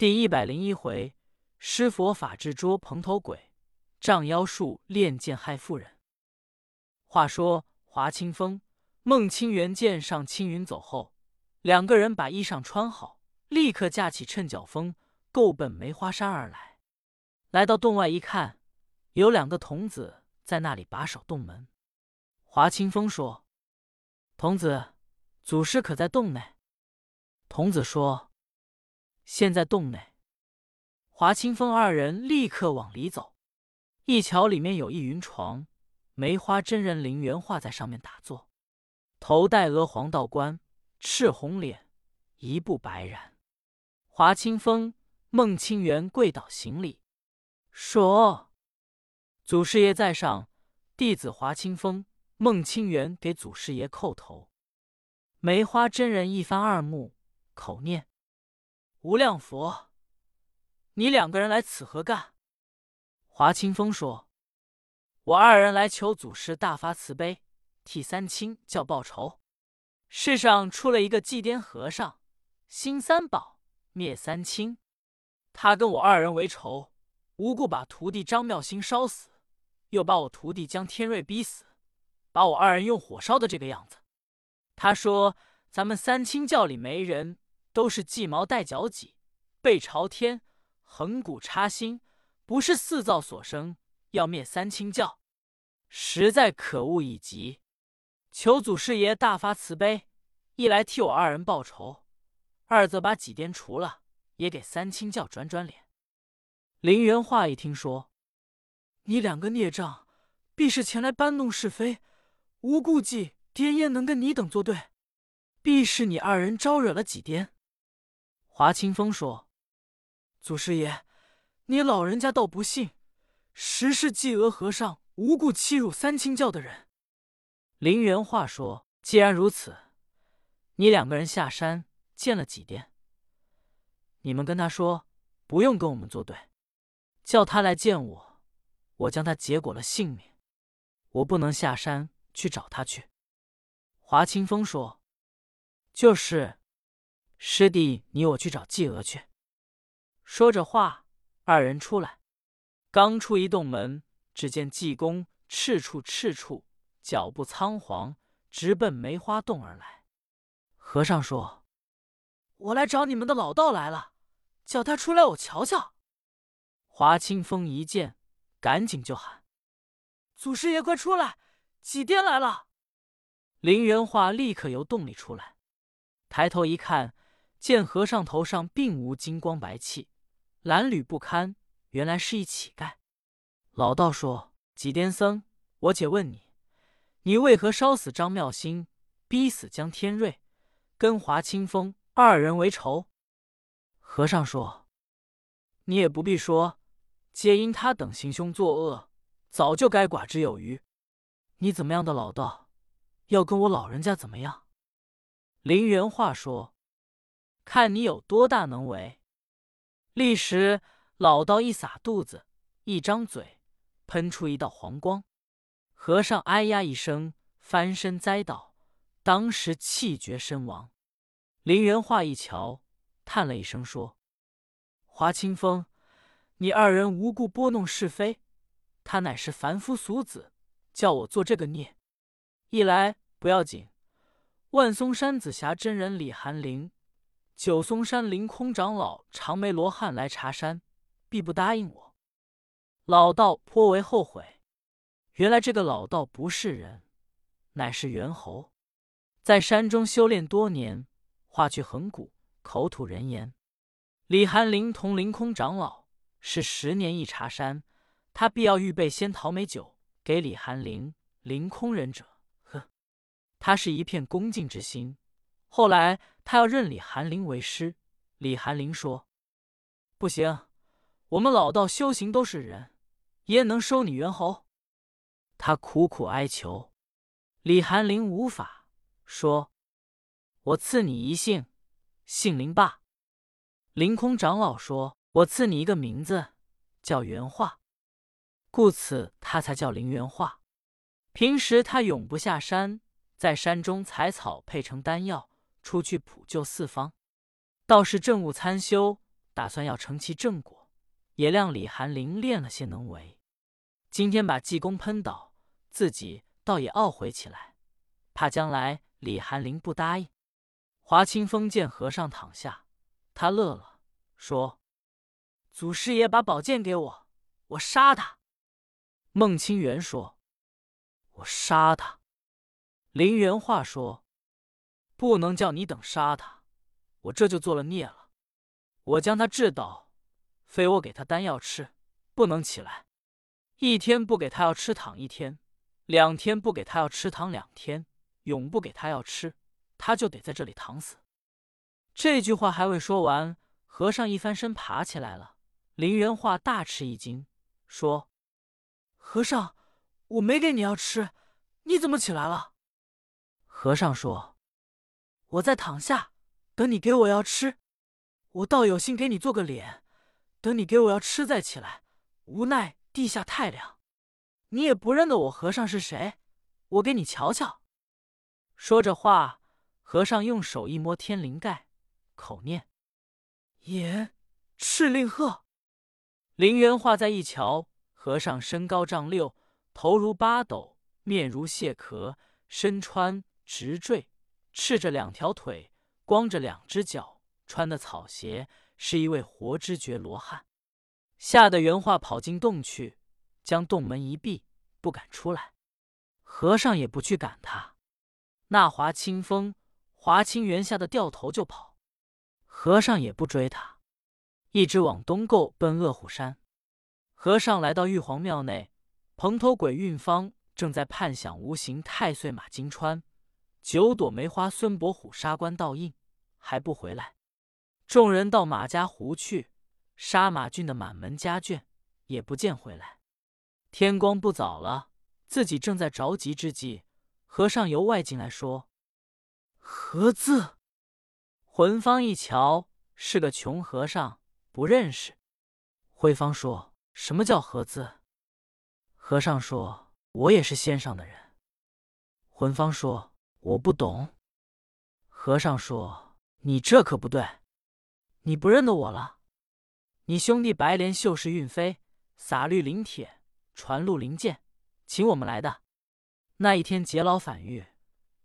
第一百零一回，施佛法治捉蓬头鬼，仗妖术练剑害妇人。话说华清风、孟清源见上青云走后，两个人把衣裳穿好，立刻架起趁脚风，够奔梅花山而来。来到洞外一看，有两个童子在那里把守洞门。华清风说：“童子，祖师可在洞内？”童子说。现在洞内，华清风二人立刻往里走，一瞧里面有一云床，梅花真人林元化在上面打坐，头戴鹅黄道冠，赤红脸，一步白髯。华清风、孟清源跪倒行礼，说：“祖师爷在上，弟子华清风、孟清源给祖师爷叩头。”梅花真人一翻二目，口念。无量佛，你两个人来此何干？华清风说：“我二人来求祖师大发慈悲，替三清教报仇。世上出了一个祭颠和尚，兴三宝，灭三清。他跟我二人为仇，无故把徒弟张妙心烧死，又把我徒弟江天瑞逼死，把我二人用火烧的这个样子。他说咱们三清教里没人。”都是计毛带脚脊，背朝天，横骨插心，不是四灶所生，要灭三清教，实在可恶已极。求祖师爷大发慈悲，一来替我二人报仇，二则把几颠除了，也给三清教转转脸。林元化一听说，你两个孽障，必是前来搬弄是非，无顾忌颠焉能跟你等作对，必是你二人招惹了几颠。华清风说：“祖师爷，你老人家倒不信，实是济娥和尚无故欺辱三清教的人。”林元化说：“既然如此，你两个人下山见了几殿，你们跟他说，不用跟我们作对，叫他来见我，我将他结果了性命。我不能下山去找他去。”华清风说：“就是。”师弟，你我去找季娥去。说着话，二人出来，刚出一洞门，只见济公赤处赤处，脚步仓皇，直奔梅花洞而来。和尚说：“我来找你们的老道来了，叫他出来，我瞧瞧。”华清风一见，赶紧就喊：“祖师爷，快出来！几颠来了！”林元化立刻由洞里出来，抬头一看。见和尚头上并无金光白气，褴褛不堪，原来是一乞丐。老道说：“几癫僧，我且问你，你为何烧死张妙心，逼死江天瑞，跟华清风二人为仇？”和尚说：“你也不必说，皆因他等行凶作恶，早就该剐之有余。你怎么样的老道，要跟我老人家怎么样？”林元化说。看你有多大能为！立时老道一撒肚子，一张嘴，喷出一道黄光。和尚哎呀一声，翻身栽倒，当时气绝身亡。林元化一瞧，叹了一声说：“华清风，你二人无故拨弄是非，他乃是凡夫俗子，叫我做这个孽。一来不要紧，万松山紫霞真人李寒林。”九松山凌空长老长眉罗汉来查山，必不答应我。老道颇为后悔。原来这个老道不是人，乃是猿猴，在山中修炼多年，化去恒骨，口吐人言。李寒林同凌空长老是十年一茶山，他必要预备仙桃美酒给李寒林、凌空忍者。呵，他是一片恭敬之心。后来他要认李寒林为师，李寒林说：“不行，我们老道修行都是人，焉能收你猿猴？”他苦苦哀求，李寒林无法，说：“我赐你一姓，姓林罢。”凌空长老说：“我赐你一个名字，叫元化。”故此他才叫林元化。平时他永不下山，在山中采草配成丹药。出去普救四方，道是政务参修，打算要成其正果，也谅李寒林练了些能为。今天把济公喷倒，自己倒也懊悔起来，怕将来李寒林不答应。华清风见和尚躺下，他乐了，说：“祖师爷把宝剑给我，我杀他。”孟清源说：“我杀他。”林元化说：“不能叫你等杀他，我这就做了孽了。我将他治倒，非我给他丹药吃，不能起来。一天不给他药吃，躺一天；两天不给他药吃，躺两天；永不给他药吃，他就得在这里躺死。”这句话还未说完，和尚一翻身爬起来了。林元化大吃一惊，说：“和尚，我没给你药吃，你怎么起来了？”和尚说：“我在躺下，等你给我药吃。我倒有心给你做个脸，等你给我药吃再起来。无奈地下太凉，你也不认得我和尚是谁。我给你瞧瞧。”说着话，和尚用手一摸天灵盖，口念：“言敕令鹤。”林元化在一瞧，和尚身高丈六，头如八斗，面如蟹壳，身穿。直坠，赤着两条腿，光着两只脚，穿的草鞋，是一位活知觉罗汉。吓得原话跑进洞去，将洞门一闭，不敢出来。和尚也不去赶他。那华清风、华清源吓得掉头就跑，和尚也不追他，一直往东够奔恶虎山。和尚来到玉皇庙内，蓬头鬼运方正在盼想无形太岁马金川。九朵梅花，孙伯虎杀官倒印，还不回来。众人到马家湖去杀马俊的满门家眷，也不见回来。天光不早了，自己正在着急之际，和尚由外进来说：“何字？”魂方一瞧，是个穷和尚，不认识。慧方说：“什么叫何字？”和尚说：“我也是仙上的人。”魂方说。我不懂。和尚说：“你这可不对，你不认得我了。你兄弟白莲秀是运飞，撒绿灵铁，传绿灵剑，请我们来的。那一天劫牢反狱，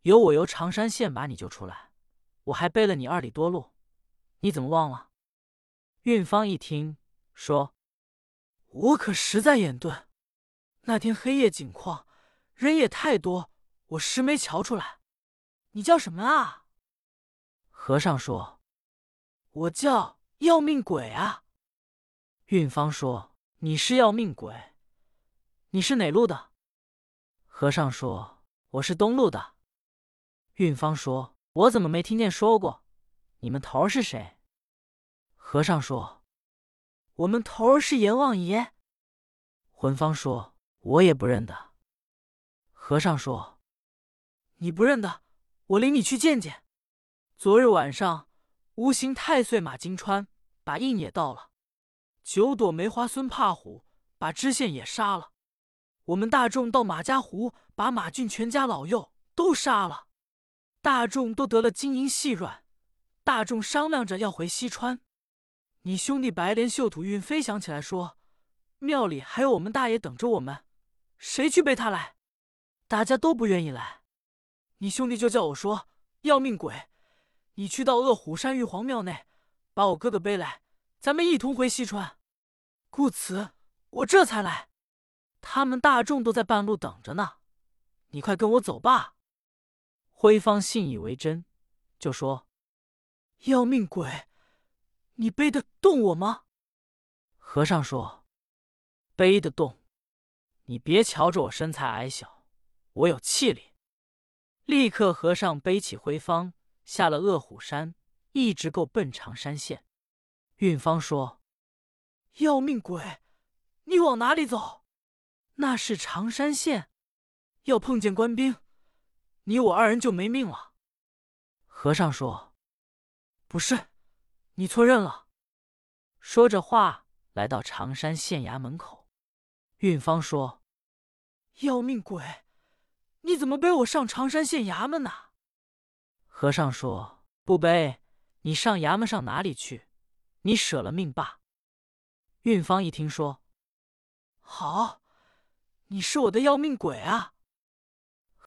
有我由长山县把你救出来，我还背了你二里多路，你怎么忘了？”运方一听，说：“我可实在眼钝，那天黑夜景况，人也太多，我实没瞧出来。”你叫什么啊？和尚说：“我叫要命鬼啊。”运方说：“你是要命鬼？你是哪路的？”和尚说：“我是东路的。”运方说：“我怎么没听见说过？你们头儿是谁？”和尚说：“我们头儿是阎王爷。”魂方说：“我也不认得。”和尚说：“你不认得？”我领你去见见。昨日晚上，无形太岁马金川把印也盗了，九朵梅花孙怕虎把知县也杀了。我们大众到马家湖，把马俊全家老幼都杀了。大众都得了金银细软，大众商量着要回西川。你兄弟白莲秀土运飞想起来说，庙里还有我们大爷等着我们，谁去背他来？大家都不愿意来。你兄弟就叫我说要命鬼，你去到恶虎山玉皇庙内，把我哥哥背来，咱们一同回西川。故此，我这才来。他们大众都在半路等着呢，你快跟我走吧。辉方信以为真，就说：“要命鬼，你背得动我吗？”和尚说：“背得动。你别瞧着我身材矮小，我有气力。”立刻，和尚背起灰方，下了恶虎山，一直够奔长山县。运方说：“要命鬼，你往哪里走？那是长山县，要碰见官兵，你我二人就没命了。”和尚说：“不是，你错认了。”说着话，来到长山县衙门口。运方说：“要命鬼！”你怎么背我上常山县衙门呢？和尚说：“不背，你上衙门上哪里去？你舍了命罢。”运芳一听说，好，你是我的要命鬼啊！